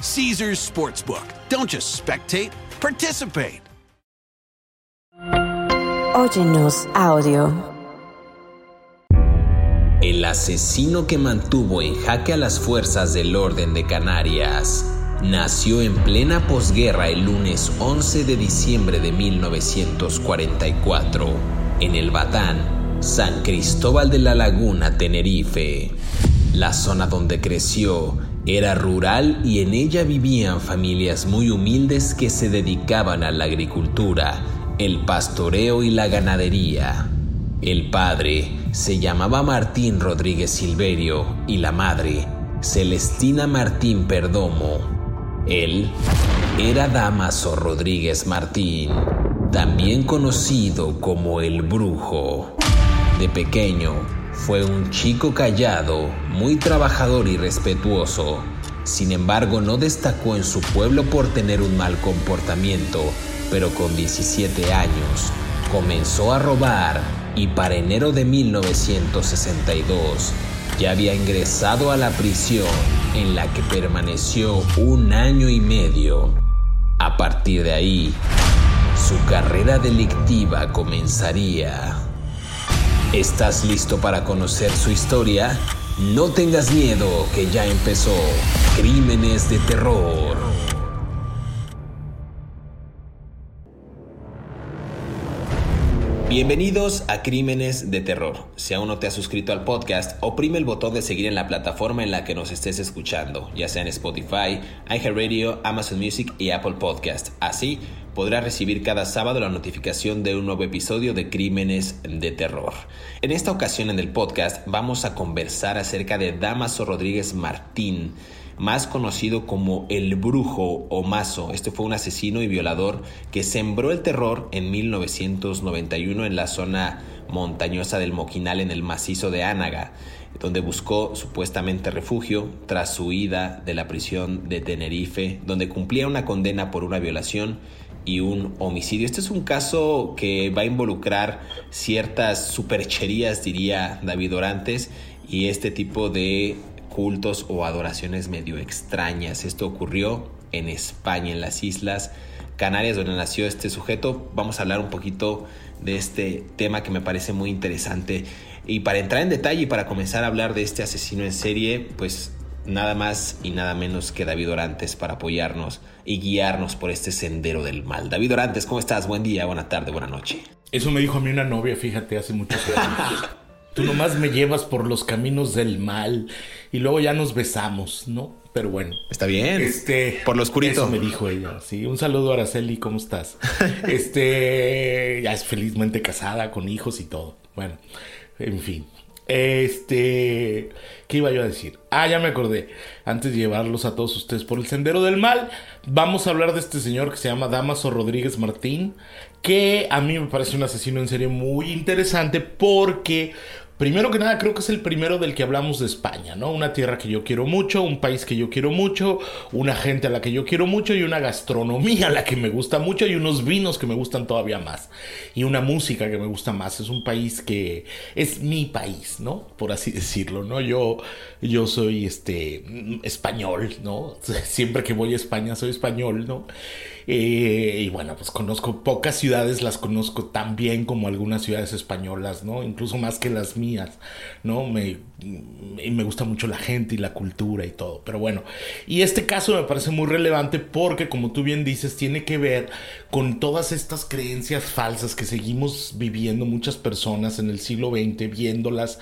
Caesar's Sportsbook. Don't just spectate, participate. Óyenos audio. El asesino que mantuvo en jaque a las fuerzas del orden de Canarias nació en plena posguerra el lunes 11 de diciembre de 1944 en el Batán, San Cristóbal de la Laguna, Tenerife. La zona donde creció era rural y en ella vivían familias muy humildes que se dedicaban a la agricultura el pastoreo y la ganadería. El padre se llamaba Martín Rodríguez Silverio y la madre Celestina Martín Perdomo. Él era Damaso Rodríguez Martín, también conocido como el brujo. De pequeño fue un chico callado, muy trabajador y respetuoso. Sin embargo, no destacó en su pueblo por tener un mal comportamiento pero con 17 años comenzó a robar y para enero de 1962 ya había ingresado a la prisión en la que permaneció un año y medio. A partir de ahí, su carrera delictiva comenzaría. ¿Estás listo para conocer su historia? No tengas miedo que ya empezó Crímenes de Terror. Bienvenidos a Crímenes de Terror. Si aún no te has suscrito al podcast, oprime el botón de seguir en la plataforma en la que nos estés escuchando, ya sea en Spotify, iHeartRadio, Amazon Music y Apple Podcast. Así podrás recibir cada sábado la notificación de un nuevo episodio de Crímenes de Terror. En esta ocasión en el podcast vamos a conversar acerca de Damaso Rodríguez Martín más conocido como el brujo o mazo. Este fue un asesino y violador que sembró el terror en 1991 en la zona montañosa del Moquinal en el macizo de Ánaga, donde buscó supuestamente refugio tras su huida de la prisión de Tenerife, donde cumplía una condena por una violación y un homicidio. Este es un caso que va a involucrar ciertas supercherías, diría David Orantes, y este tipo de cultos o adoraciones medio extrañas. Esto ocurrió en España, en las Islas Canarias, donde nació este sujeto. Vamos a hablar un poquito de este tema que me parece muy interesante. Y para entrar en detalle y para comenzar a hablar de este asesino en serie, pues nada más y nada menos que David Orantes para apoyarnos y guiarnos por este sendero del mal. David Orantes, ¿cómo estás? Buen día, buena tarde, buena noche. Eso me dijo a mí una novia, fíjate, hace muchos años. Tú nomás me llevas por los caminos del mal y luego ya nos besamos, ¿no? Pero bueno. Está bien. Este, por lo oscurito. Eso me dijo ella. Sí, un saludo Araceli, ¿cómo estás? este, ya es felizmente casada con hijos y todo. Bueno, en fin. Este, ¿qué iba yo a decir? Ah, ya me acordé. Antes de llevarlos a todos ustedes por el sendero del mal, vamos a hablar de este señor que se llama Damaso Rodríguez Martín, que a mí me parece un asesino en serie muy interesante porque Primero que nada, creo que es el primero del que hablamos de España, ¿no? Una tierra que yo quiero mucho, un país que yo quiero mucho, una gente a la que yo quiero mucho y una gastronomía a la que me gusta mucho y unos vinos que me gustan todavía más y una música que me gusta más. Es un país que es mi país, ¿no? Por así decirlo, ¿no? Yo, yo soy este español, ¿no? Siempre que voy a España soy español, ¿no? Eh, y bueno, pues conozco pocas ciudades, las conozco tan bien como algunas ciudades españolas, ¿no? Incluso más que las mías, ¿no? Me, y me gusta mucho la gente y la cultura y todo. Pero bueno, y este caso me parece muy relevante porque, como tú bien dices, tiene que ver con todas estas creencias falsas que seguimos viviendo muchas personas en el siglo XX, viéndolas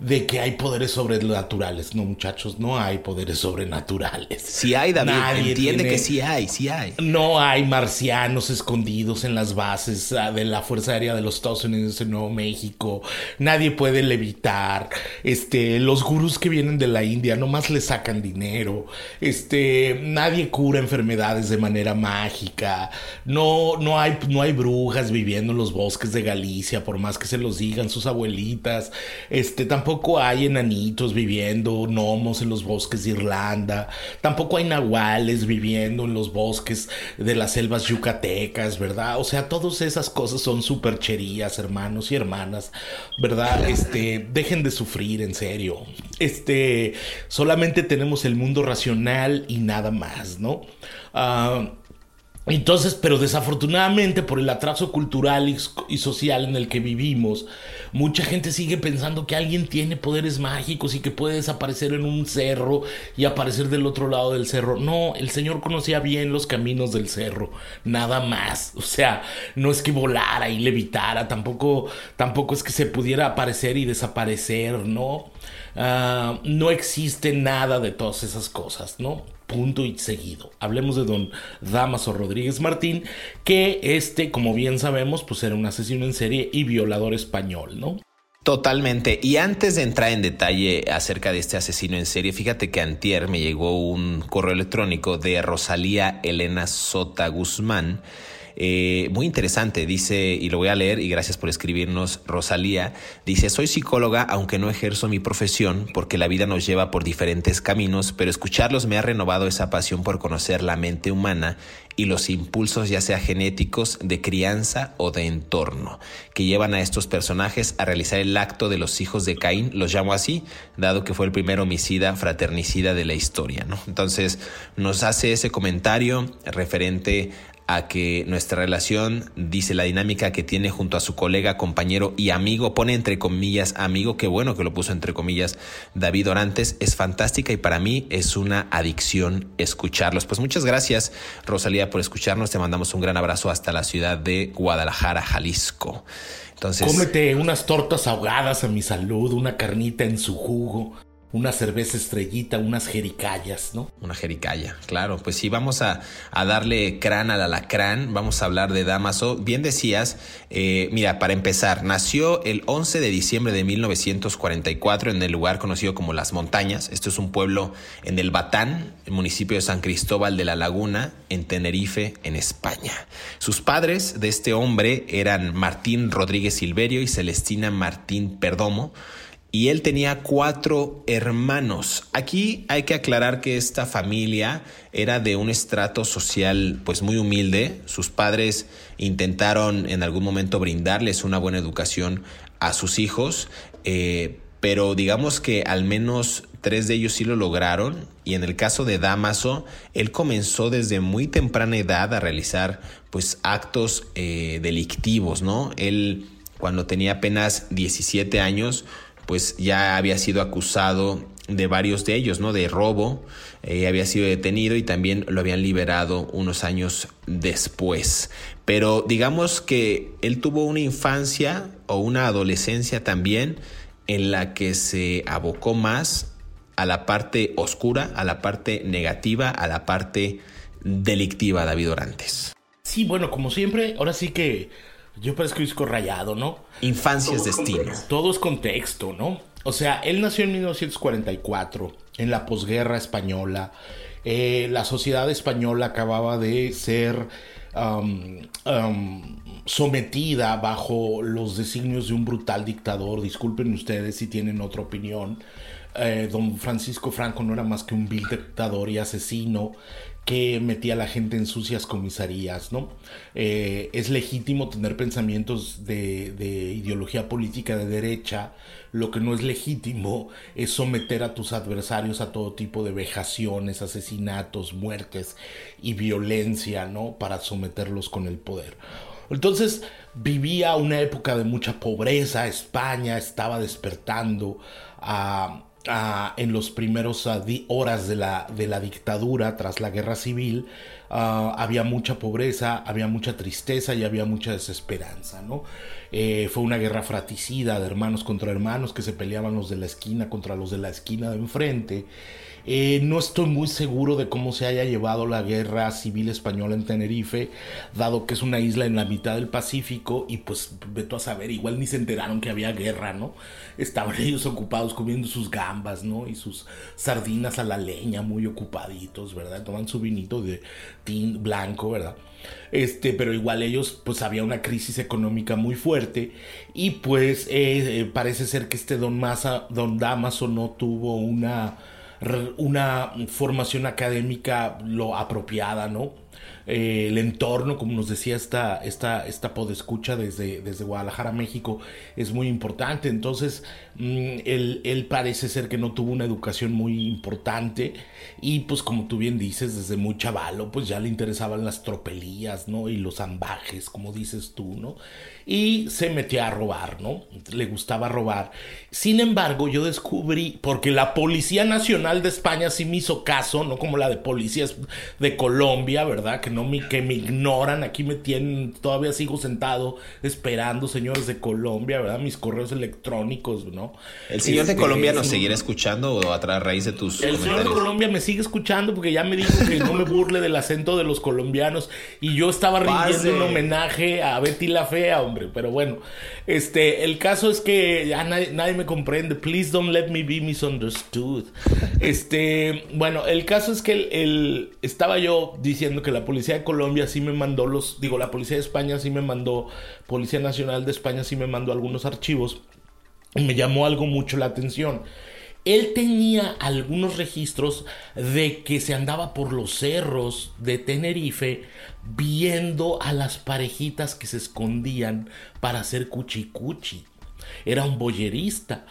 de que hay poderes sobrenaturales. No, muchachos, no hay poderes sobrenaturales. Si hay, David, entiende que sí hay, sí hay. No hay marcianos escondidos en las bases ah, de la Fuerza Aérea de los Estados Unidos en Nuevo México. Nadie puede levitar. Este, los gurús que vienen de la India nomás le sacan dinero. Este, nadie cura enfermedades de manera mágica. No, no hay, no hay brujas viviendo en los bosques de Galicia, por más que se los digan sus abuelitas. Este, tampoco tampoco hay enanitos viviendo, gnomos en los bosques de Irlanda, tampoco hay nahuales viviendo en los bosques de las selvas yucatecas, ¿verdad? O sea, todas esas cosas son supercherías, hermanos y hermanas, ¿verdad? Este, dejen de sufrir, en serio. Este, solamente tenemos el mundo racional y nada más, ¿no? Ah, entonces, pero desafortunadamente por el atraso cultural y, social en el que vivimos, mucha gente sigue pensando que alguien tiene poderes mágicos y que puede desaparecer en un cerro y aparecer del otro lado del cerro. No, el Señor conocía bien los caminos del cerro, nada más. O sea, no es que volara y levitara, tampoco, tampoco es que se pudiera aparecer y desaparecer, ¿no? Ah, no existe nada de todas esas cosas, ¿no? Punto y seguido. Hablemos de don Damaso Rodríguez Martín, que este, como bien sabemos, pues era un asesino en serie y violador español, ¿no? Totalmente. Y antes de entrar en detalle acerca de este asesino en serie, fíjate que antier me llegó un correo electrónico de Rosalía Elena Sota Guzmán, eh, muy interesante, dice, y lo voy a leer, y gracias por escribirnos, Rosalía, dice, soy psicóloga, aunque no ejerzo mi profesión, porque la vida nos lleva por diferentes caminos, pero escucharlos me ha renovado esa pasión por conocer la mente humana y los impulsos ya sea genéticos, de crianza o de entorno, que llevan a estos personajes a realizar el acto de los hijos de Caín, los llamo así, dado que fue el primer homicida fraternicida de la historia. ¿no? Entonces nos hace ese comentario referente a que nuestra relación, dice la dinámica que tiene junto a su colega, compañero y amigo, pone entre comillas amigo, qué bueno que lo puso entre comillas David Orantes, es fantástica y para mí es una adicción escucharlos. Pues muchas gracias Rosalía por escucharnos, te mandamos un gran abrazo hasta la ciudad de Guadalajara, Jalisco. Entonces, cómete unas tortas ahogadas a mi salud, una carnita en su jugo una cerveza estrellita, unas jericayas, ¿no? Una jericaya, claro. Pues sí, vamos a, darle crán al alacrán, vamos a hablar de Damaso. Bien decías, eh, mira, para empezar, nació el 11 de diciembre de 1944 en el lugar conocido como Las Montañas. Esto es un pueblo en el Batán, el municipio de San Cristóbal de la Laguna, en Tenerife, en España. Sus padres de este hombre eran Martín Rodríguez Silverio y Celestina Martín Perdomo y él tenía cuatro hermanos. Aquí hay que aclarar que esta familia era de un estrato social pues muy humilde. Sus padres intentaron en algún momento brindarles una buena educación a sus hijos, eh, pero digamos que al menos tres de ellos sí lo lograron y en el caso de Damaso, él comenzó desde muy temprana edad a realizar pues actos eh, delictivos, ¿no? Él cuando tenía apenas 17 años pues ya había sido acusado de varios de ellos, ¿no? De robo, eh, había sido detenido y también lo habían liberado unos años después. Pero digamos que él tuvo una infancia o una adolescencia también en la que se abocó más a la parte oscura, a la parte negativa, a la parte delictiva, David Orantes. Sí, bueno, como siempre, ahora sí que yo parezco disco rayado, ¿no? Infancia es destino. Todo es contexto, ¿no? O sea, él nació en 1944, en la posguerra española. Eh, la sociedad española acababa de ser sometida bajo los designios de un brutal dictador. Disculpen ustedes si tienen otra opinión. eh, don Francisco Franco no era más que un vil dictador y asesino que metía a la gente en sucias comisarías, ¿no? Eh, es legítimo tener pensamientos de, de, ideología política de derecha, lo que no es legítimo es someter a tus adversarios a todo tipo de vejaciones, asesinatos, muertes y violencia, ¿no? Para someterlos con el poder. Entonces vivía una época de mucha pobreza, España estaba despertando a en los primeros horas de la, de la, dictadura tras la guerra civil uh, había mucha pobreza, había mucha tristeza y había mucha desesperanza, ¿no? Eh, fue una guerra fratricida de hermanos contra hermanos que se peleaban los de la esquina contra los de la esquina de enfrente eh, no estoy muy seguro de cómo se haya llevado la guerra civil española en Tenerife, dado que es una isla en la mitad del Pacífico y pues veto a saber, igual ni se enteraron que había guerra, ¿no? Estaban ellos ocupados comiendo sus gambas, ¿no? Y sus sardinas a la leña, muy ocupaditos, ¿verdad? Toman su vinito de blanco, ¿verdad? Este, pero igual ellos, pues había una crisis económica muy fuerte y pues eh, eh, parece ser que este don Masa, don Damaso no tuvo una una formación académica lo apropiada, ¿no? Eh, el entorno, como nos decía esta, esta, esta podescucha desde, desde Guadalajara, México, es muy importante. Entonces, mm, él, parece ser que no tuvo una educación muy importante y pues como tú bien dices, desde muy chavalo, pues ya le interesaban las tropelías, ¿no? Y los ambajes, como dices tú, ¿no? Y se metió a robar, ¿no? Le gustaba robar. Sin embargo, yo descubrí, porque la Policía Nacional de España sí me hizo caso, no como la de policías de Colombia, ¿verdad? Que no me, que me ignoran, aquí me tienen, todavía sigo sentado esperando, señores de Colombia, ¿verdad? Mis correos electrónicos, ¿no? ¿El señor de este, Colombia nos seguirá escuchando o a raíz de tus El señor de Colombia me sigue escuchando porque ya me dijo que no me burle del acento de los colombianos y yo estaba rindiendo un homenaje a Betty la Fea, hombre, pero bueno, este, el caso es que ya nadie, nadie me comprende, please don't let me be misunderstood. Este, bueno, el caso es que el, el, estaba yo diciendo que la Policía de Colombia sí me mandó los, digo, la Policía de España sí me mandó, Policía Nacional de España sí me mandó algunos archivos y me llamó algo mucho la atención. Él tenía algunos registros de que se andaba por los cerros de Tenerife viendo a las parejitas que se escondían para hacer cuchicuchi. Era un boyerista.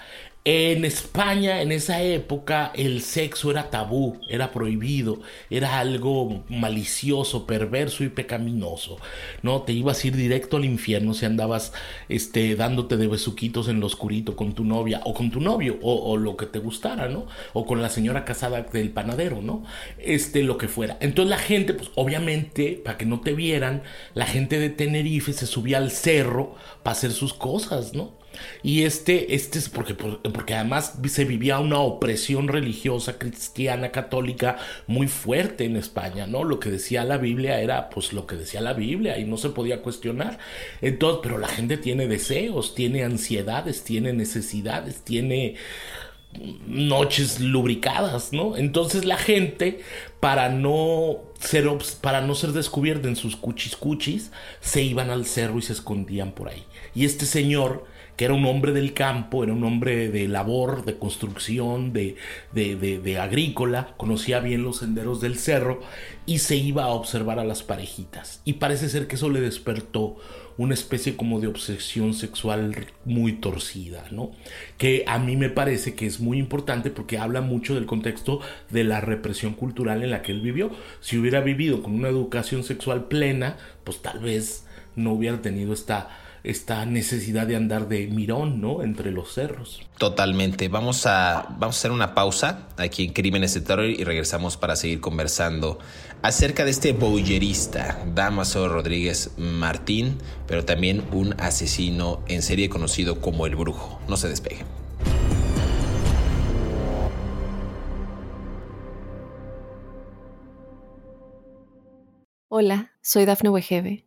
En España, en esa época, el sexo era tabú, era prohibido, era algo malicioso, perverso y pecaminoso. No, te ibas a ir directo al infierno si andabas este, dándote de besuquitos en lo oscurito con tu novia o con tu novio o, o, lo que te gustara, ¿no? O con la señora casada del panadero, ¿no? Este, lo que fuera. Entonces la gente, pues obviamente, para que no te vieran, la gente de Tenerife se subía al cerro para hacer sus cosas, ¿no? Y este, este es porque, porque además se vivía una opresión religiosa cristiana católica muy fuerte en España, ¿no? Lo que decía la Biblia era pues lo que decía la Biblia y no se podía cuestionar. Entonces, pero la gente tiene deseos, tiene ansiedades, tiene necesidades, tiene noches lubricadas, ¿no? Entonces la gente, para no ser, para no ser descubierta en sus cuchis cuchis, se iban al cerro y se escondían por ahí. Y este señor que era un hombre del campo, era un hombre de labor, de construcción, de, de, agrícola, conocía bien los senderos del cerro y se iba a observar a las parejitas. Y parece ser que eso le despertó una especie como de obsesión sexual muy torcida, ¿no? Que a mí me parece que es muy importante porque habla mucho del contexto de la represión cultural en la que él vivió. Si hubiera vivido con una educación sexual plena, pues tal vez no hubiera tenido esta esta necesidad de andar de mirón, ¿no? Entre los cerros. Totalmente. Vamos a, vamos a hacer una pausa aquí en Crímenes de Terror y regresamos para seguir conversando acerca de este boyerista, Damaso Rodríguez Martín, pero también un asesino en serie conocido como el Brujo. No se despegue. Hola, soy Dafne Wegebe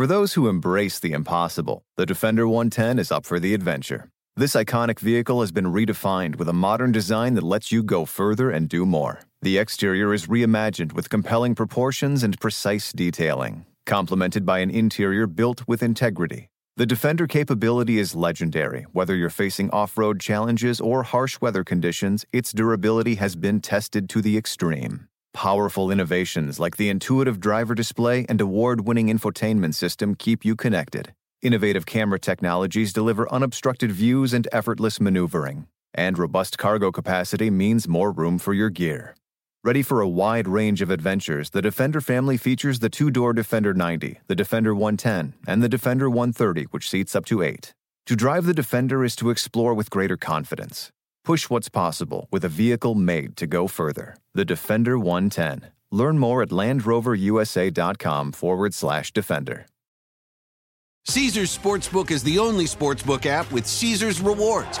For those who embrace the impossible, the Defender 110 is up for the adventure. This iconic vehicle has been redefined with a modern design that lets you go further and do more. The exterior is reimagined with compelling proportions and precise detailing complemented by an interior built with integrity. The Defender capability is legendary. Whether you're facing off road challenges or harsh weather conditions, its durability has been tested to the extreme. Powerful innovations like the intuitive driver display and award winning infotainment system keep you connected. Innovative camera technologies deliver unobstructed views and effortless maneuvering. And robust cargo capacity means more room for your gear. Ready for a wide range of adventures, the Defender family features the two door Defender 90, the Defender 110, and the Defender 130, which seats up to eight. To drive the Defender is to explore with greater confidence. Push what's possible with a vehicle made to go further. The Defender 110. Learn more at LandRoverUSA.com forward slash Defender. Caesars Sportsbook is the only sportsbook app with Caesars rewards.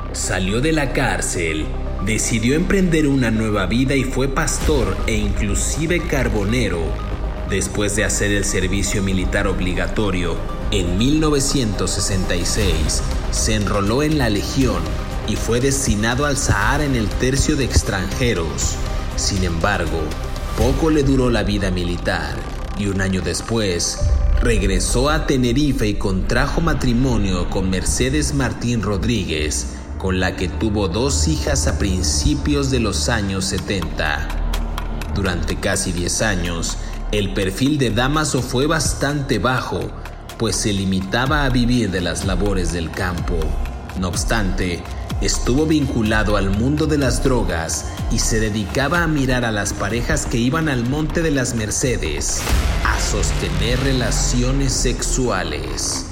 salió de la cárcel, decidió emprender una nueva vida y fue pastor e inclusive carbonero. Después de hacer el servicio militar obligatorio, en 1966 se enroló en la Legión y fue destinado al Sahara en el tercio de extranjeros. Sin embargo, poco le duró la vida militar y un año después regresó a Tenerife y contrajo matrimonio con Mercedes Martín Rodríguez, con la que tuvo dos hijas a principios de los años 70. Durante casi 10 años, el perfil de Damaso fue bastante bajo, pues se limitaba a vivir de las labores del campo. No obstante, estuvo vinculado al mundo de las drogas y se dedicaba a mirar a las parejas que iban al Monte de las Mercedes a sostener relaciones sexuales.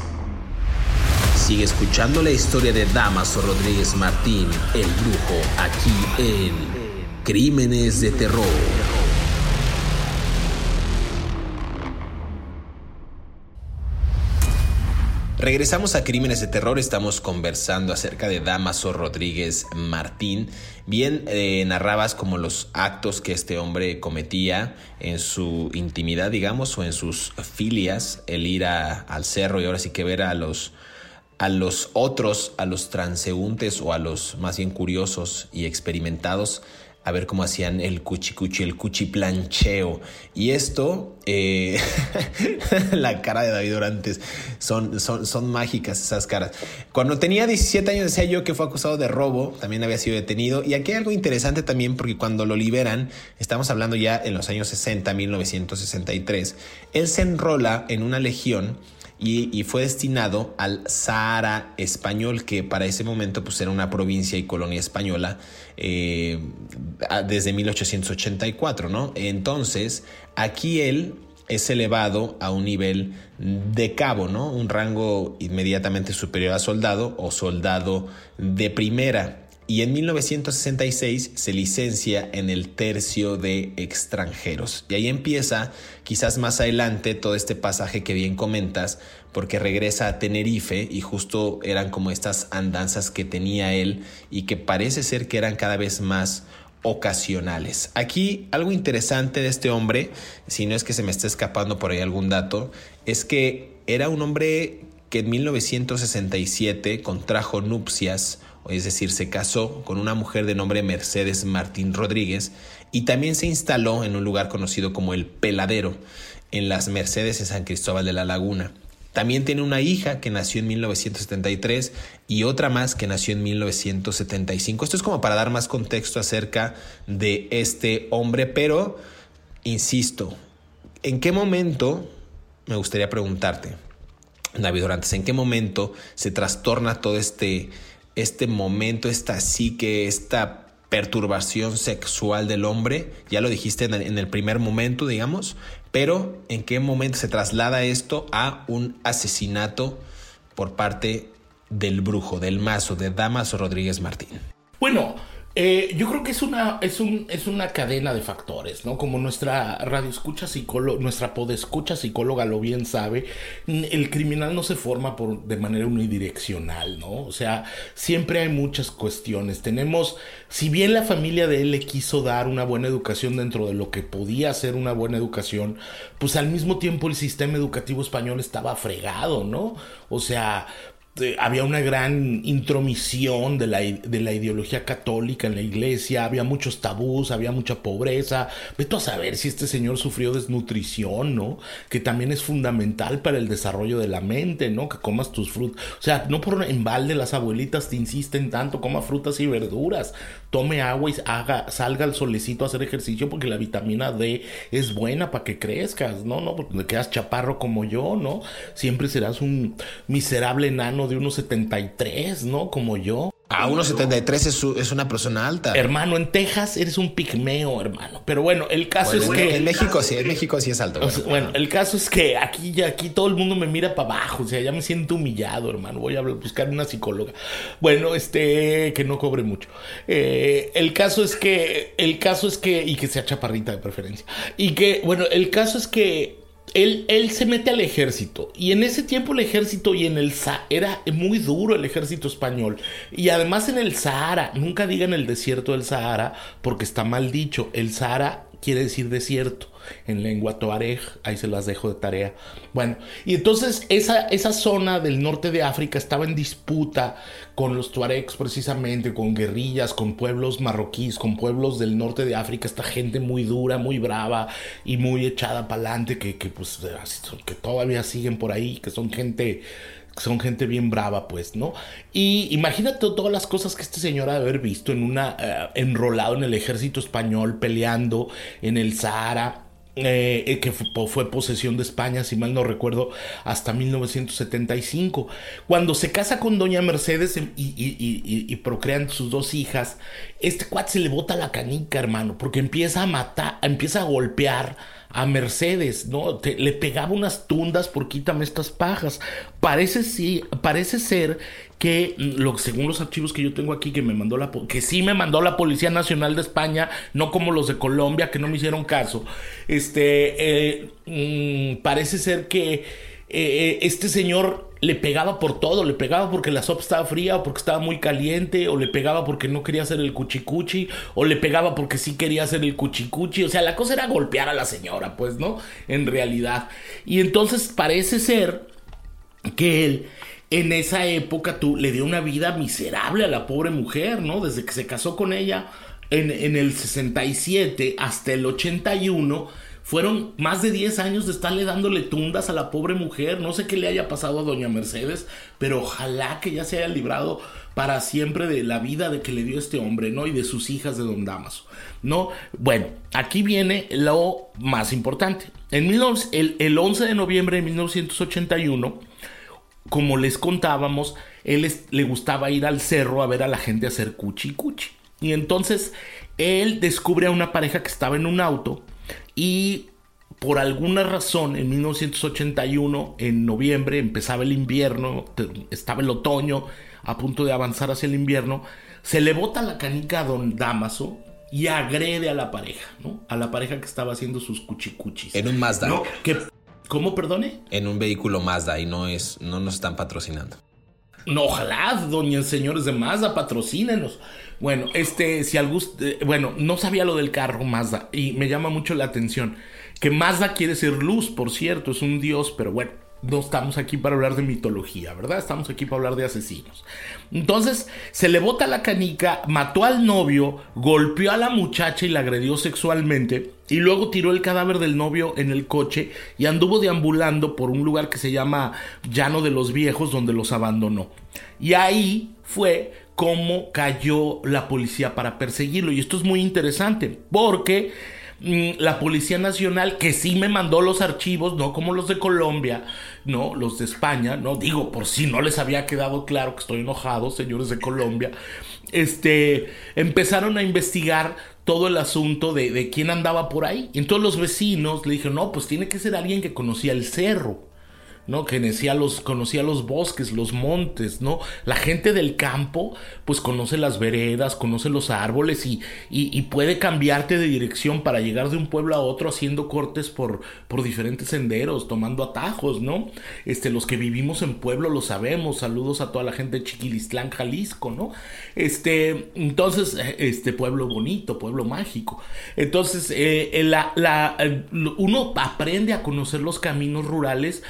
Sigue escuchando la historia de Damaso Rodríguez Martín, el brujo, aquí en Crímenes de Terror. Regresamos a Crímenes de Terror, estamos conversando acerca de Damaso Rodríguez Martín. Bien eh, narrabas como los actos que este hombre cometía en su intimidad, digamos, o en sus filias, el ir al cerro y ahora sí que ver a los a los otros, a los transeúntes o a los más bien curiosos y experimentados, a ver cómo hacían el cuchi cuchi, el cuchi plancheo. Y esto, eh, la cara de David Orantes, son, son, son mágicas esas caras. Cuando tenía 17 años decía yo que fue acusado de robo, también había sido detenido. Y aquí hay algo interesante también porque cuando lo liberan, estamos hablando ya en los años 60, 1963, él se enrola en una legión y, fue destinado al Sahara español, que para ese momento pues, era una provincia y colonia española eh, desde 1884, ¿no? Entonces, aquí él es elevado a un nivel de cabo, ¿no? Un rango inmediatamente superior a soldado o soldado de primera y en 1966 se licencia en el tercio de extranjeros. Y ahí empieza quizás más adelante todo este pasaje que bien comentas, porque regresa a Tenerife y justo eran como estas andanzas que tenía él y que parece ser que eran cada vez más ocasionales. Aquí algo interesante de este hombre, si no es que se me está escapando por ahí algún dato, es que era un hombre que en 1967 contrajo nupcias es decir, se casó con una mujer de nombre Mercedes Martín Rodríguez y también se instaló en un lugar conocido como el Peladero, en las Mercedes en San Cristóbal de la Laguna. También tiene una hija que nació en 1973 y otra más que nació en 1975. Esto es como para dar más contexto acerca de este hombre, pero, insisto, ¿en qué momento me gustaría preguntarte, David Orantes, ¿en qué momento se trastorna todo este, este momento, esta psique, esta perturbación sexual del hombre? Ya lo dijiste en el, en el primer momento, digamos, pero ¿en qué momento se traslada esto a un asesinato por parte del brujo, del mazo, de Damaso Rodríguez Martín? Bueno, eh, yo creo que es una, es, un, es una cadena de factores, ¿no? Como nuestra radio escucha psicóloga, nuestra podescucha psicóloga lo bien sabe, el criminal no se forma por, de manera unidireccional, ¿no? O sea, siempre hay muchas cuestiones. Tenemos, si bien la familia de él le quiso dar una buena educación dentro de lo que podía ser una buena educación, pues al mismo tiempo el sistema educativo español estaba fregado, ¿no? O sea, había una gran intromisión de la, de la, ideología católica en la iglesia, había muchos tabús, había mucha pobreza. Vete a saber si este señor sufrió desnutrición, ¿no? Que también es fundamental para el desarrollo de la mente, ¿no? Que comas tus frutas. O sea, no por embalde las abuelitas te insisten tanto, coma frutas y verduras, tome agua y haga, salga al solecito a hacer ejercicio porque la vitamina D es buena para que crezcas, ¿no? No, porque te quedas chaparro como yo, ¿no? Siempre serás un miserable enano de 1,73, ¿no? Como yo. A 1,73 es, es una persona alta. Hermano, en Texas eres un pigmeo, hermano. Pero bueno, el caso es que. En México sí, en México sí es alto. Bueno, el caso es que aquí ya aquí todo el mundo me mira para abajo. O sea, ya me siento humillado, hermano. Voy a buscar una psicóloga. Bueno, este, que no cobre mucho. Eh, el caso es que. El caso es que. Y que sea chaparrita de preferencia. Y que, bueno, el caso es que él, se mete al ejército. Y en ese tiempo el ejército y en el era muy duro el ejército español. Y además en el Sahara, nunca digan el desierto del Sahara porque está mal dicho, el Sahara quiere decir desierto en lengua tuareg, ahí se las dejo de tarea. Bueno, y entonces esa, esa zona del norte de África estaba en disputa con los tuaregs precisamente, con guerrillas, con pueblos marroquíes, con pueblos del norte de África, esta gente muy dura, muy brava y muy echada para adelante, que, que, pues, que todavía siguen por ahí, que son gente son gente bien brava, pues, ¿no? Y imagínate todas las cosas que este señor ha de haber visto en una eh, enrolado en el ejército español, peleando en el Sahara. Eh, que fue, posesión de España, si mal no recuerdo, hasta 1975. Cuando se casa con doña Mercedes y, y, procrean sus dos hijas, este cuate se le bota la canica, hermano, porque empieza a matar, empieza a golpear a Mercedes, ¿no? le pegaba unas tundas por quítame estas pajas. Parece sí, parece ser que según los archivos que yo tengo aquí que me mandó la que sí me mandó la Policía Nacional de España, no como los de Colombia que no me hicieron caso. Este eh, mm, parece ser que eh, eh, este señor le pegaba por todo, le pegaba porque la sopa estaba fría o porque estaba muy caliente, o le pegaba porque no quería hacer el cuchicuchi, o le pegaba porque sí quería hacer el cuchicuchi, o sea, la cosa era golpear a la señora, pues, ¿no? En realidad. Y entonces parece ser que él en esa época tú, le dio una vida miserable a la pobre mujer, ¿no? Desde que se casó con ella en, en el 67 hasta el 81 fueron más de 10 años de estarle dándole tundas a la pobre mujer. No sé qué le haya pasado a doña Mercedes, pero ojalá que ya se haya librado para siempre de la vida de que le dio este hombre, ¿no? Y de sus hijas de don Damaso, ¿no? Bueno, aquí viene lo más importante. En el, el 11 de noviembre de 1981, como les contábamos, él le gustaba ir al cerro a ver a la gente hacer cuchi cuchi. Y entonces él descubre a una pareja que estaba en un auto y por alguna razón, en 1981, en noviembre, empezaba el invierno, estaba el otoño, a punto de avanzar hacia el invierno, se le bota la canica a don Damaso y agrede a la pareja, ¿no? A la pareja que estaba haciendo sus cuchicuchis. En un Mazda. ¿No? ¿Cómo, perdone? En un vehículo Mazda y no, es, no nos están patrocinando. No, ojalá, doña señores de Mazda, patrocínenos. Bueno, este, si algún, eh, bueno, no sabía lo del carro Mazda y me llama mucho la atención. Que Mazda quiere ser luz, por cierto, es un dios, pero bueno, no estamos aquí para hablar de mitología, ¿verdad? Estamos aquí para hablar de asesinos. Entonces, se le bota la canica, mató al novio, golpeó a la muchacha y la agredió sexualmente, y luego tiró el cadáver del novio en el coche y anduvo deambulando por un lugar que se llama Llano de los Viejos, donde los abandonó. Y ahí fue como cayó la policía para perseguirlo. Y esto es muy interesante, porque la Policía Nacional, que sí me mandó los archivos, no como los de Colombia, no, los de España, no, digo, por si no les había quedado claro que estoy enojado, señores de Colombia, este, empezaron a investigar todo el asunto de, de quién andaba por ahí. Y entonces los vecinos le dijeron, no, pues tiene que ser alguien que conocía el cerro. ¿No? Que conocía los, conocía los bosques, los montes, ¿no? La gente del campo, pues conoce las veredas, conoce los árboles y, y, puede cambiarte de dirección para llegar de un pueblo a otro haciendo cortes por, por diferentes senderos, tomando atajos, ¿no? Este, los que vivimos en pueblo lo sabemos, saludos a toda la gente de Chiquilistlán, Jalisco, ¿no? Este, entonces, este pueblo bonito, pueblo mágico. Entonces, eh, la, la, uno aprende a conocer los caminos rurales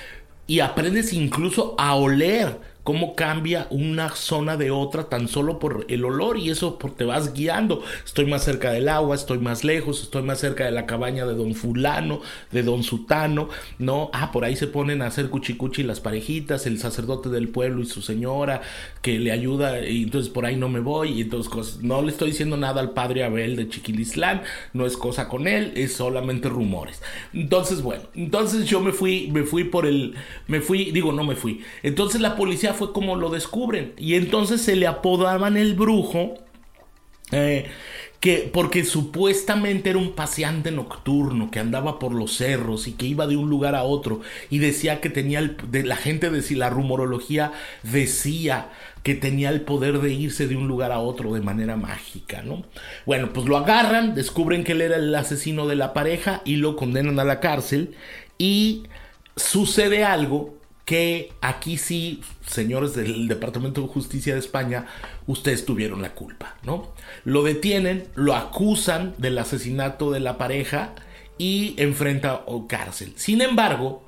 y aprendes incluso a oler cómo cambia una zona de otra tan solo por el olor y eso te vas guiando. Estoy más cerca del agua, estoy más lejos, estoy más cerca de la cabaña de don fulano, de don sutano, ¿no? Ah, por ahí se ponen a hacer cuchicuchi las parejitas, el sacerdote del pueblo y su señora que le ayuda y entonces por ahí no me voy y entonces no le estoy diciendo nada al padre Abel de Chiquilislán, no es cosa con él, es solamente rumores. Entonces, bueno, entonces yo me fui, me fui por el, me fui, digo, no me fui. Entonces la policía fue como lo descubren. Y entonces se le apodaban el brujo. Eh, que porque supuestamente era un paseante nocturno que andaba por los cerros y que iba de un lugar a otro y decía que tenía el, de, la gente decía la rumorología decía que tenía el poder de irse de un lugar a otro de manera mágica, ¿no? Bueno, pues lo agarran, descubren que él era el asesino de la pareja y lo condenan a la cárcel y sucede algo que aquí sí, señores del Departamento de Justicia de España, ustedes tuvieron la culpa, ¿no? Lo detienen, lo acusan del asesinato de la pareja y enfrenta cárcel. Sin embargo,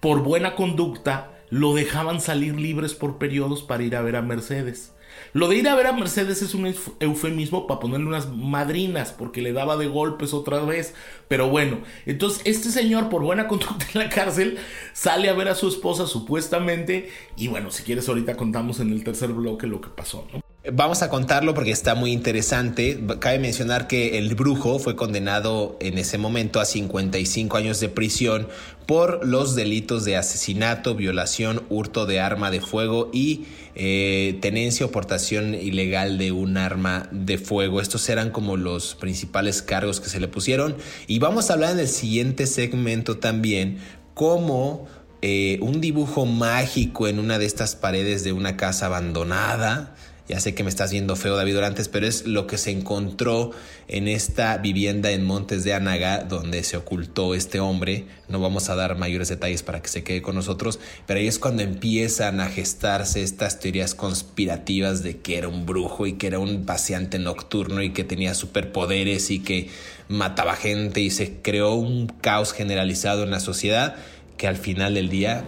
por buena conducta, lo dejaban salir libres por periodos para ir a ver a Mercedes. Lo de ir a ver a Mercedes es un eufemismo para ponerle unas madrinas, porque le daba de golpes otra vez. Pero bueno, entonces este señor, por buena conducta en la cárcel, sale a ver a su esposa supuestamente. Y bueno, si quieres, ahorita contamos en el tercer bloque lo que pasó, ¿no? Vamos a contarlo porque está muy interesante. Cabe mencionar que el brujo fue condenado en ese momento a 55 años de prisión por los delitos de asesinato, violación, hurto de arma de fuego y eh, tenencia o portación ilegal de un arma de fuego. Estos eran como los principales cargos que se le pusieron. Y vamos a hablar en el siguiente segmento también cómo eh, un dibujo mágico en una de estas paredes de una casa abandonada ya sé que me estás viendo feo, David Orantes, pero es lo que se encontró en esta vivienda en Montes de Anaga, donde se ocultó este hombre. No vamos a dar mayores detalles para que se quede con nosotros, pero ahí es cuando empiezan a gestarse estas teorías conspirativas de que era un brujo y que era un paseante nocturno y que tenía superpoderes y que mataba gente y se creó un caos generalizado en la sociedad que al final del día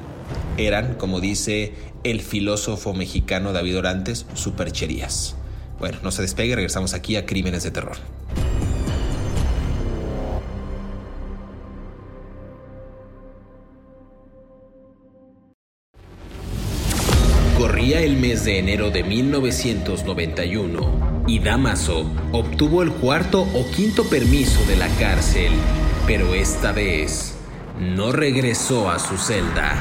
eran, como dice el filósofo mexicano David Orantes, supercherías. Bueno, no se despegue, regresamos aquí a Crímenes de Terror. Corría el mes de enero de 1991 y Damaso obtuvo el cuarto o quinto permiso de la cárcel, pero esta vez no regresó a su celda.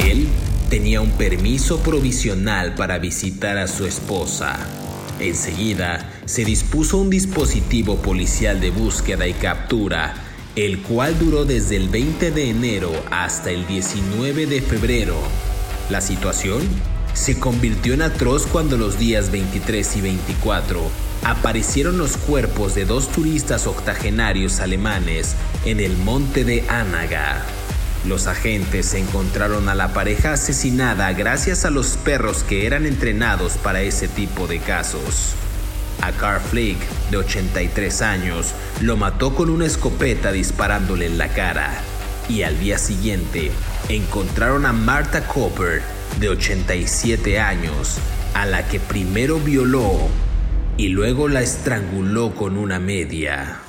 Él tenía un permiso provisional para visitar a su esposa. Enseguida se dispuso un dispositivo policial de búsqueda y captura, el cual duró desde el 20 de enero hasta el 19 de febrero. La situación se convirtió en atroz cuando los días 23 y 24 aparecieron los cuerpos de dos turistas octogenarios alemanes en el monte de Anaga. Los agentes encontraron a la pareja asesinada gracias a los perros que eran entrenados para ese tipo de casos. A Carl Flick, de 83 años, lo mató con una escopeta disparándole en la cara. Y al día siguiente, encontraron a Martha Cooper, de 87 años, a la que primero violó y luego la estranguló con una media.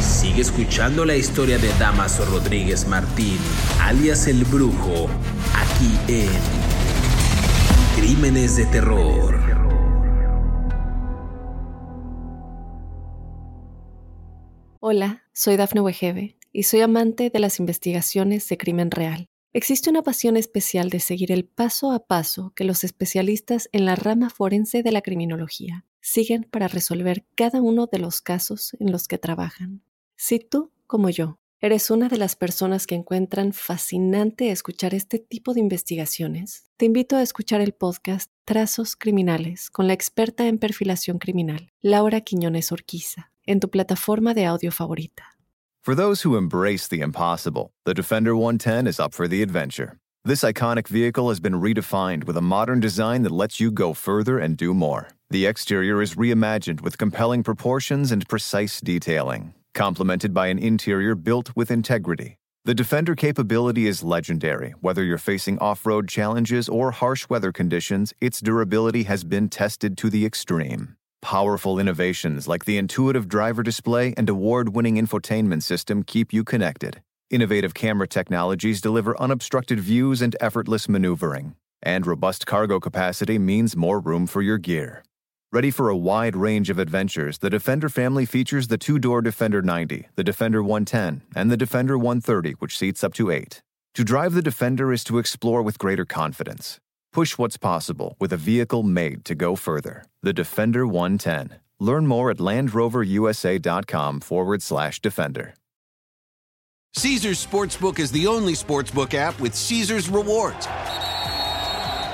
Sigue escuchando la historia de Damaso Rodríguez Martín, alias el Brujo, aquí en Crímenes de Terror. Hola, soy Dafne Wegebe y soy amante de las investigaciones de crimen real. Existe una pasión especial de seguir el paso a paso que los especialistas en la rama forense de la criminología siguen para resolver cada uno de los casos en los que trabajan. Si tú, como yo, ¿Eres una de las personas que encuentran fascinante escuchar este tipo de investigaciones? Te invito a escuchar el podcast Trazos Criminales con la experta en perfilación criminal, Laura Quiñones Orquiza, en tu plataforma de audio favorita. For those who embrace the impossible, the Defender 110 is up for the adventure. This iconic vehicle has been redefined with a modern design that lets you go further and do more. The exterior is reimagined with compelling proportions and precise detailing complemented by an interior built with integrity. The Defender capability is legendary. Whether you're facing off road challenges or harsh weather conditions, its durability has been tested to the extreme. Powerful innovations like the intuitive driver display and award winning infotainment system keep you connected. Innovative camera technologies deliver unobstructed views and effortless maneuvering. And robust cargo capacity means more room for your gear. Ready for a wide range of adventures, the Defender family features the two door Defender 90, the Defender 110, and the Defender 130, which seats up to eight. To drive the Defender is to explore with greater confidence. Push what's possible with a vehicle made to go further. The Defender 110. Learn more at LandRoverUSA.com forward slash Defender. Caesars Sportsbook is the only sportsbook app with Caesars rewards.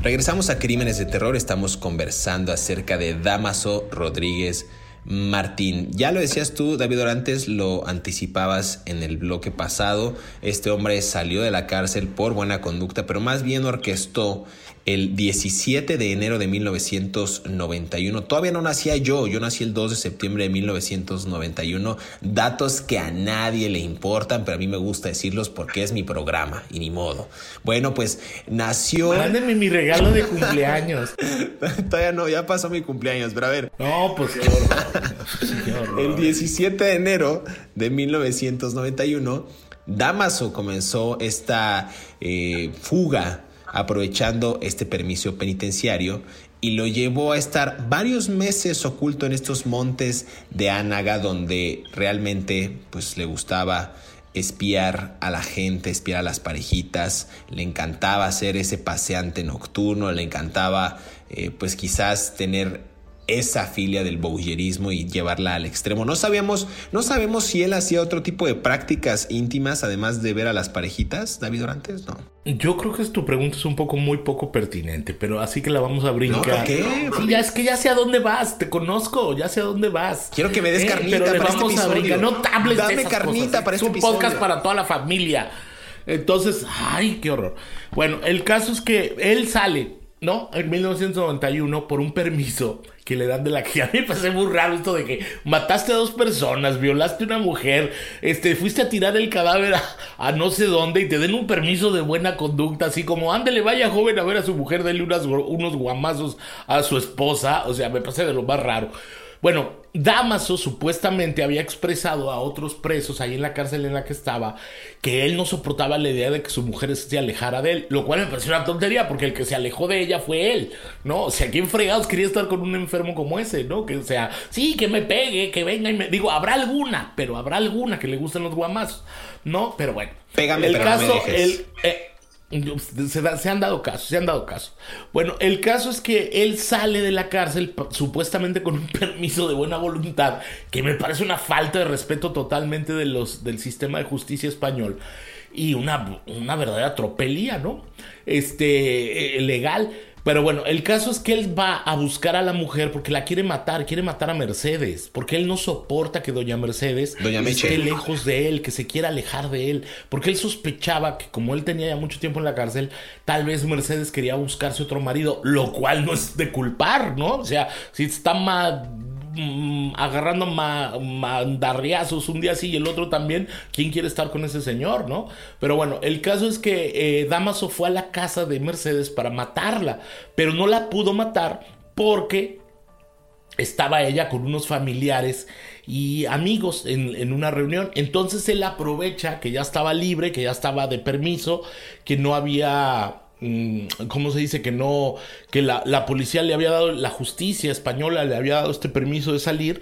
Regresamos a Crímenes de Terror, estamos conversando acerca de Damaso Rodríguez Martín. Ya lo decías tú, David Orantes, lo anticipabas en el bloque pasado. Este hombre salió de la cárcel por buena conducta, pero más bien orquestó el 17 de enero de 1991. Todavía no nacía yo, yo nací el 2 de septiembre de 1991. Datos que a nadie le importan, pero a mí me gusta decirlos porque es mi programa y ni modo. Bueno, pues nació... Mándeme mi regalo de cumpleaños. Todavía no, ya pasó mi cumpleaños, pero a ver. No, pues El 17 de enero de 1991, Damaso comenzó esta eh, fuga aprovechando este permiso penitenciario y lo llevó a estar varios meses oculto en estos montes de Ánaga donde realmente pues le gustaba espiar a la gente, espiar a las parejitas, le encantaba ser ese paseante nocturno, le encantaba eh, pues quizás tener esa filia del bouillerismo y llevarla al extremo. No sabíamos, no sabemos si él hacía otro tipo de prácticas íntimas además de ver a las parejitas, David Orantes, no. Yo creo que tu pregunta es un poco muy poco pertinente, pero así que la vamos a brincar. ¿No, ¿Qué? Sí, ya es que ya sé a dónde vas, te conozco, ya sé a dónde vas. Quiero que me des carnita pero para vamos este a brincar. No hables Dame de esas carnita cosas. para es este un episodio. podcast para toda la familia. Entonces, ay, qué horror. Bueno, el caso es que él sale, ¿no? En 1991 por un permiso que le dan de la que a mí me parece muy raro esto de que mataste a dos personas, violaste a una mujer, este, fuiste a tirar el cadáver a, no sé dónde y te den un permiso de buena conducta, así como ándele, vaya joven a ver a su mujer, dele unas, unos guamazos a su esposa, o sea, me parece de lo más raro. Bueno, Damaso supuestamente había expresado a otros presos ahí en la cárcel en la que estaba que él no soportaba la idea de que su mujer se alejara de él, lo cual me pareció una tontería porque el que se alejó de ella fue él, ¿no? O sea, ¿quién fregados quería estar con un enfermo como ese, ¿no? Que o sea, sí, que me pegue, que venga y me digo, habrá alguna, pero habrá alguna que le gusten los guamazos, ¿no? Pero bueno, Pégame, el pero no me caso, dejes. el, eh, se, han dado casos, se han dado casos. Bueno, el caso es que él sale de la cárcel supuestamente con un permiso de buena voluntad, que me parece una falta de respeto totalmente del sistema de justicia español y una, una verdadera tropelía, ¿no? Este, eh, legal. Pero bueno, el caso es que él va a buscar a la mujer porque la quiere matar, quiere matar a Mercedes, porque él no soporta que doña Mercedes Doña esté lejos de él, que se quiera alejar de él, porque él sospechaba que como él tenía ya mucho tiempo en la cárcel, tal vez Mercedes quería buscarse otro marido, lo cual no es de culpar, ¿no? O sea, si está ma- mm, agarrando mandarriazos un día sí y el otro también. ¿Quién quiere estar con ese señor, no? Pero bueno, el caso es que eh, Damaso fue a la casa de Mercedes para matarla, pero no la pudo matar porque estaba ella con unos familiares y amigos en, una reunión. Entonces él aprovecha que ya estaba libre, que ya estaba de permiso, que no había... Mm, ¿Cómo se dice? Que no, que la, la policía le había dado, la justicia española le había dado este permiso de salir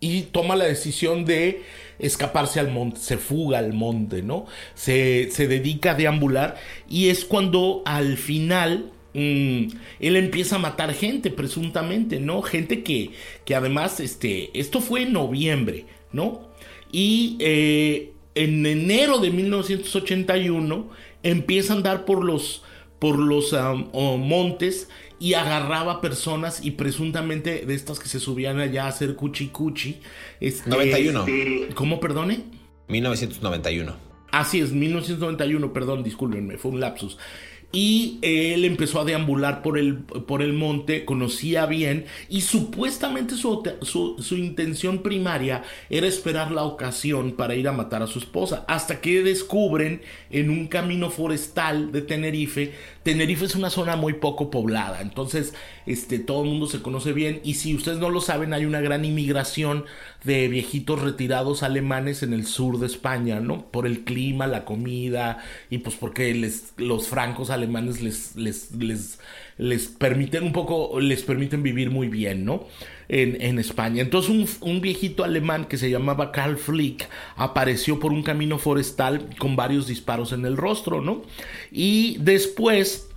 y toma la decisión de escaparse al monte, se fuga al monte, ¿no? Se, se dedica a deambular y es cuando al final Mm, él empieza a matar gente, presuntamente, ¿no? Gente que, que además, este, esto fue en noviembre, ¿no? Y eh, en enero de 1981 empieza a andar por los, por los montes y agarraba personas y presuntamente de estas que se subían allá a hacer cuchi cuchi. Este, 91. ¿Cómo, perdone? 1991. Así es, 1991, perdón, discúlpenme, fue un lapsus y él empezó a deambular por el, por el monte, conocía bien y supuestamente su, su, intención primaria era esperar la ocasión para ir a matar a su esposa, hasta que descubren en un camino forestal de Tenerife, Tenerife es una zona muy poco poblada, entonces este, todo el mundo se conoce bien y si ustedes no lo saben hay una gran inmigración de viejitos retirados alemanes en el sur de España, ¿no? Por el clima, la comida y pues porque les, los francos alemanes les, les, les, les permiten un poco, les permiten vivir muy bien, ¿no? En, en España. Entonces un, un, viejito alemán que se llamaba Karl Flick apareció por un camino forestal con varios disparos en el rostro, ¿no? Y después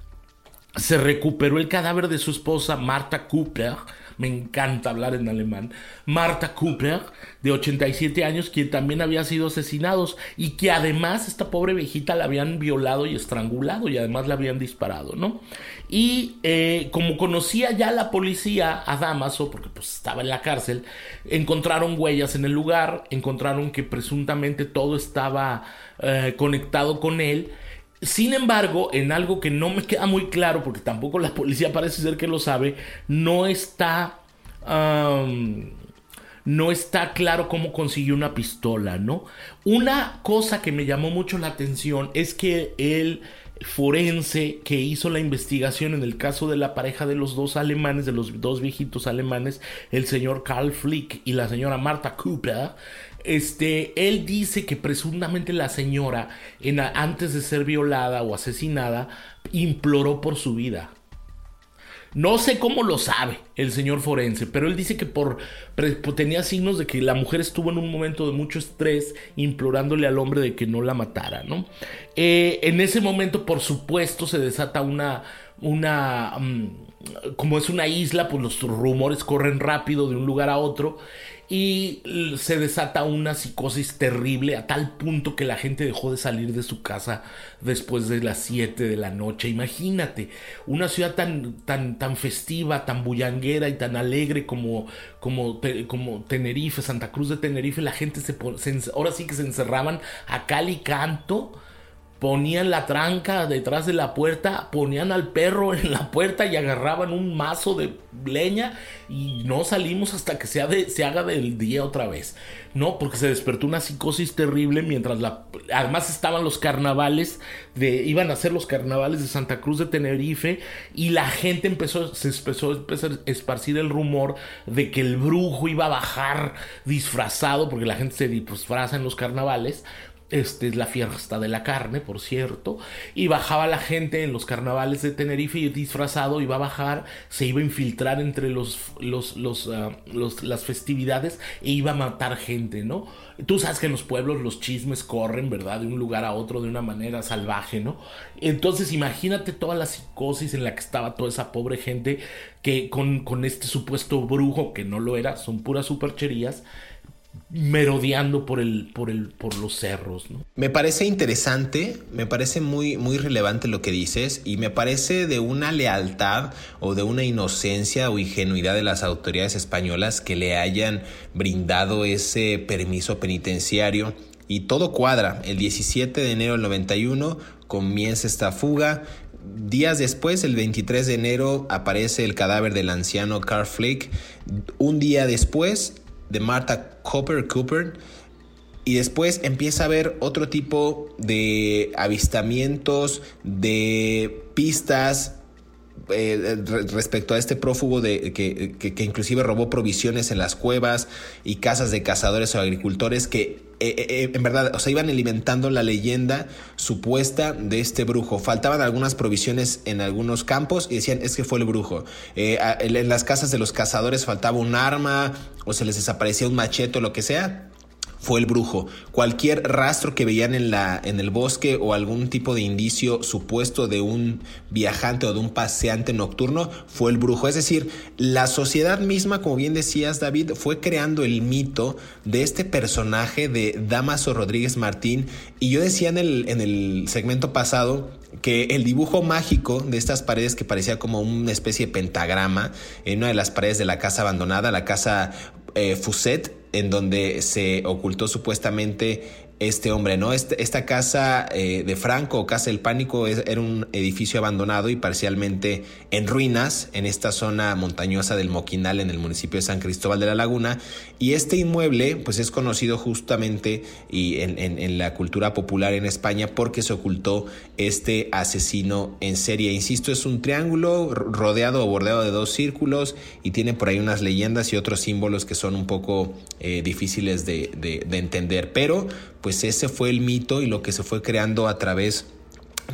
se recuperó el cadáver de su esposa Marta Cooper, me encanta hablar en alemán, Marta Cooper, de 87 años, quien también había sido asesinado y que además esta pobre viejita la habían violado y estrangulado y además la habían disparado, ¿no? Y eh, como conocía ya la policía a Damaso, porque pues estaba en la cárcel, encontraron huellas en el lugar, encontraron que presuntamente todo estaba eh, conectado con él, sin embargo, en algo que no me queda muy claro, porque tampoco la policía parece ser que lo sabe, no está... no está claro cómo consiguió una pistola, ¿no? Una cosa que me llamó mucho la atención es que el forense que hizo la investigación en el caso de la pareja de los dos alemanes, de los dos viejitos alemanes, el señor Karl Flick y la señora Marta Cooper, este, él dice que presuntamente la señora, en, antes de ser violada o asesinada, imploró por su vida. No sé cómo lo sabe el señor forense, pero él dice que por, tenía signos de que la mujer estuvo en un momento de mucho estrés implorándole al hombre de que no la matara, ¿no? Eh, en ese momento, por supuesto, se desata una, una, mm, como es una isla, pues los rumores corren rápido de un lugar a otro y se desata una psicosis terrible a tal punto que la gente dejó de salir de su casa después de las 7 de la noche. Imagínate, una ciudad tan, tan, tan festiva, tan bullanguera y tan alegre como, como, como Tenerife, Santa Cruz de Tenerife, la gente se, se, ahora sí que se encerraban a cal y canto ponían la tranca detrás de la puerta, ponían al perro en la puerta y agarraban un mazo de leña y no salimos hasta que se, se haga del día otra vez. No, porque se despertó una psicosis terrible mientras la... Además estaban los carnavales, de, iban a ser los carnavales de Santa Cruz de Tenerife y la gente empezó, se empezó a esparcir el rumor de que el brujo iba a bajar disfrazado, porque la gente se disfraza en los carnavales este es la fiesta de la carne, por cierto, y bajaba la gente en los carnavales de Tenerife y disfrazado iba a bajar, se iba a infiltrar entre los, los, los, ah, las festividades e iba a matar gente, ¿no? Tú sabes que en los pueblos los chismes corren, ¿verdad? De un lugar a otro de una manera salvaje, ¿no? Entonces imagínate toda la psicosis en la que estaba toda esa pobre gente que con, con este supuesto brujo, que no lo era, son puras supercherías, merodeando por el por el por los cerros me parece interesante me parece muy muy relevante lo que dices y me parece de una lealtad o de una inocencia o ingenuidad de las autoridades españolas que le hayan brindado ese permiso penitenciario. Y todo cuadra. El 17 de enero del 91 comienza esta fuga. Días después, el 23 de enero, aparece el cadáver del anciano Carl Flick. Un día después, de Martha Cooper Cooper. Y después empieza a haber otro tipo de avistamientos, de pistas, eh, respecto a este prófugo de, que, que, inclusive robó provisiones en las cuevas y casas de cazadores o agricultores que eh, eh, en verdad, o sea, iban alimentando la leyenda supuesta de este brujo. Faltaban algunas provisiones en algunos campos y decían, es que fue el brujo. en las casas de los cazadores faltaba un arma o se les desaparecía un machete o lo que sea fue el brujo. Cualquier rastro que veían en, la, en el bosque o algún tipo de indicio supuesto de un viajante o de un paseante nocturno fue el brujo. Es decir, la sociedad misma, como bien decías David, fue creando el mito de este personaje de Damaso Rodríguez Martín. Y yo decía en el, en el segmento pasado que el dibujo mágico de estas paredes que parecía como una especie de pentagrama en una de las paredes de la casa abandonada, la casa eh, Fuset, en donde se ocultó supuestamente este hombre, ¿no? Este, esta casa eh, de Franco, Casa del Pánico, era un edificio abandonado y parcialmente en ruinas en esta zona montañosa del Moquinal, en el municipio de San Cristóbal de la Laguna. Y este inmueble, pues es conocido justamente y en, la cultura popular en España porque se ocultó este asesino en serie. Insisto, es un triángulo rodeado o bordeado de dos círculos y tiene por ahí unas leyendas y otros símbolos que son un poco eh, difíciles de, entender. Pero pues ese fue el mito y lo que se fue creando a través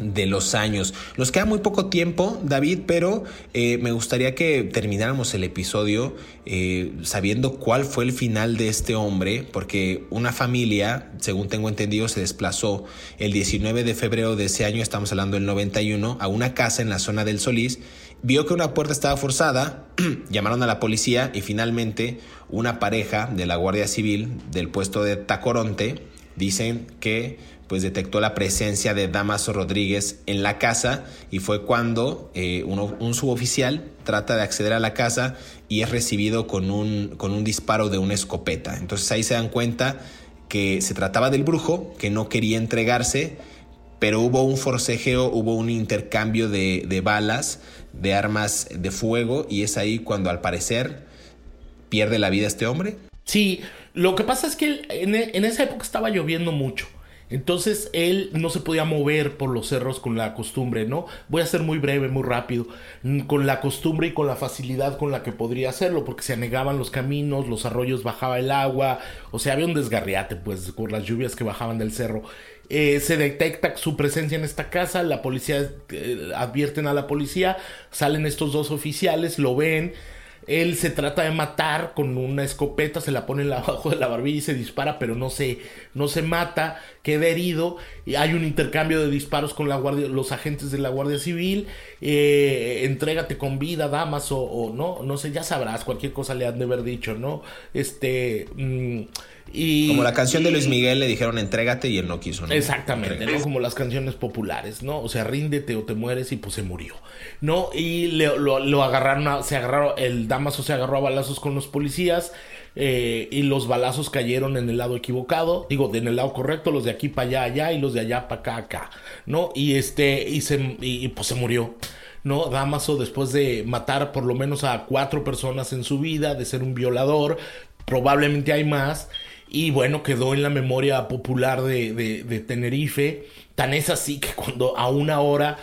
de los años. Nos queda muy poco tiempo, David, pero eh, me gustaría que termináramos el episodio eh, sabiendo cuál fue el final de este hombre, porque una familia, según tengo entendido, se desplazó el 19 de febrero de ese año, estamos hablando del 91, a una casa en la zona del Solís, vio que una puerta estaba forzada, llamaron a la policía y finalmente una pareja de la Guardia Civil del puesto de Tacoronte dicen que pues detectó la presencia de Damaso Rodríguez en la casa y fue cuando eh, un suboficial trata de acceder a la casa y es recibido con un, con un disparo de una escopeta. Entonces ahí se dan cuenta que se trataba del brujo, que no quería entregarse, pero hubo un forcejeo, hubo un intercambio de, de balas, de armas de fuego y es ahí cuando al parecer pierde la vida este hombre. Sí, lo que pasa es que en, en esa época estaba lloviendo mucho. Entonces él no se podía mover por los cerros con la costumbre, ¿no? Voy a ser muy breve, muy rápido, mm, con la costumbre y con la facilidad con la que podría hacerlo, porque se anegaban los caminos, los arroyos bajaba el agua, o sea, había un desgarriate, pues, por las lluvias que bajaban del cerro. Eh, se detecta su presencia en esta casa, la policía eh, advierten a la policía, salen estos dos oficiales, lo ven, él se trata de matar con una escopeta, se la pone abajo de la barbilla y se dispara, pero no se, no se mata, queda herido. Hay un intercambio de disparos con la guardia, los agentes de la Guardia Civil. Eh, entrégate con vida, damas, o, no, no sé, ya sabrás, cualquier cosa le han de haber dicho, ¿no? Este. Como la canción de Luis Miguel le dijeron entrégate y él no quiso. ¿no? Exactamente, ¿no? Como las canciones populares, ¿no? O sea, ríndete o te mueres y pues se murió, ¿no? Y lo, agarraron, se agarraron, el Damaso se agarró a balazos con los policías eh, y los balazos cayeron en el lado equivocado, digo, en el lado correcto, los de aquí para allá, allá y los de allá para acá, acá, ¿no? Y este, y, se, y pues se murió. ¿no? Damaso, después de matar por lo menos a cuatro personas en su vida, de ser un violador, probablemente hay más, y bueno, quedó en la memoria popular de, de, Tenerife. Tan es así que cuando a una hora,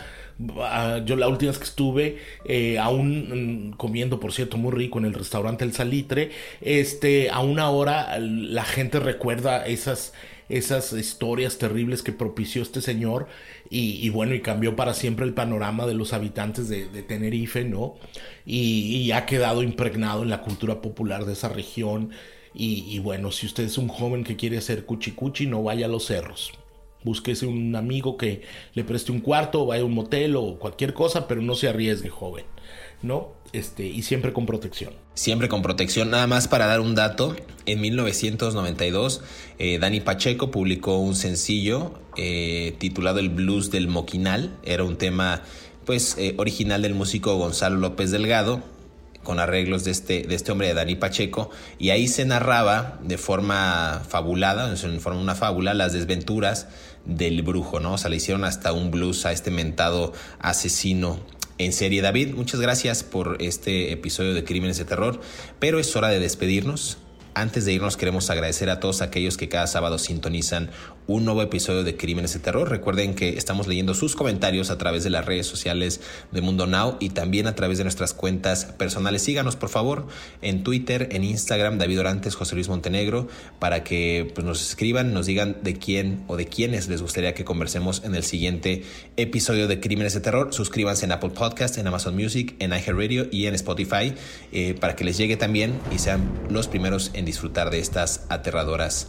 yo la última vez que estuve, eh, aún mm, comiendo, por cierto, muy rico en el restaurante El Salitre, este, a una hora la gente recuerda esas, esas historias terribles que propició este señor y, bueno, y cambió para siempre el panorama de los habitantes de, Tenerife, ¿no? Y, ha quedado impregnado en la cultura popular de esa región y, bueno, si usted es un joven que quiere hacer cuchicuchi, no vaya a los cerros. Búsquese un amigo que le preste un cuarto, vaya a un motel o cualquier cosa, pero no se arriesgue, joven. ¿No? Este, y siempre con protección. Siempre con protección. Nada más para dar un dato, en 1992 eh, Dani Pacheco publicó un sencillo eh, titulado El Blues del Moquinal. Era un tema pues eh, original del músico Gonzalo López Delgado con arreglos de este, de este hombre de Dani Pacheco, y ahí se narraba de forma fabulada, en forma una fábula, las desventuras del brujo, ¿no? O sea, le hicieron hasta un blues a este mentado asesino en serie. David, muchas gracias por este episodio de Crímenes de Terror, pero es hora de despedirnos. Antes de irnos queremos agradecer a todos aquellos que cada sábado sintonizan un nuevo episodio de Crímenes de Terror. Recuerden que estamos leyendo sus comentarios a través de las redes sociales de Mundo Now y también a través de nuestras cuentas personales. Síganos por favor en Twitter, en Instagram, David Orantes, José Luis Montenegro, para que pues, nos escriban, nos digan de quién o de quiénes les gustaría que conversemos en el siguiente episodio de Crímenes de Terror. Suscríbanse en Apple Podcast, en Amazon Music, en iHeartRadio y en Spotify eh, para que les llegue también y sean los primeros en disfrutar de estas aterradoras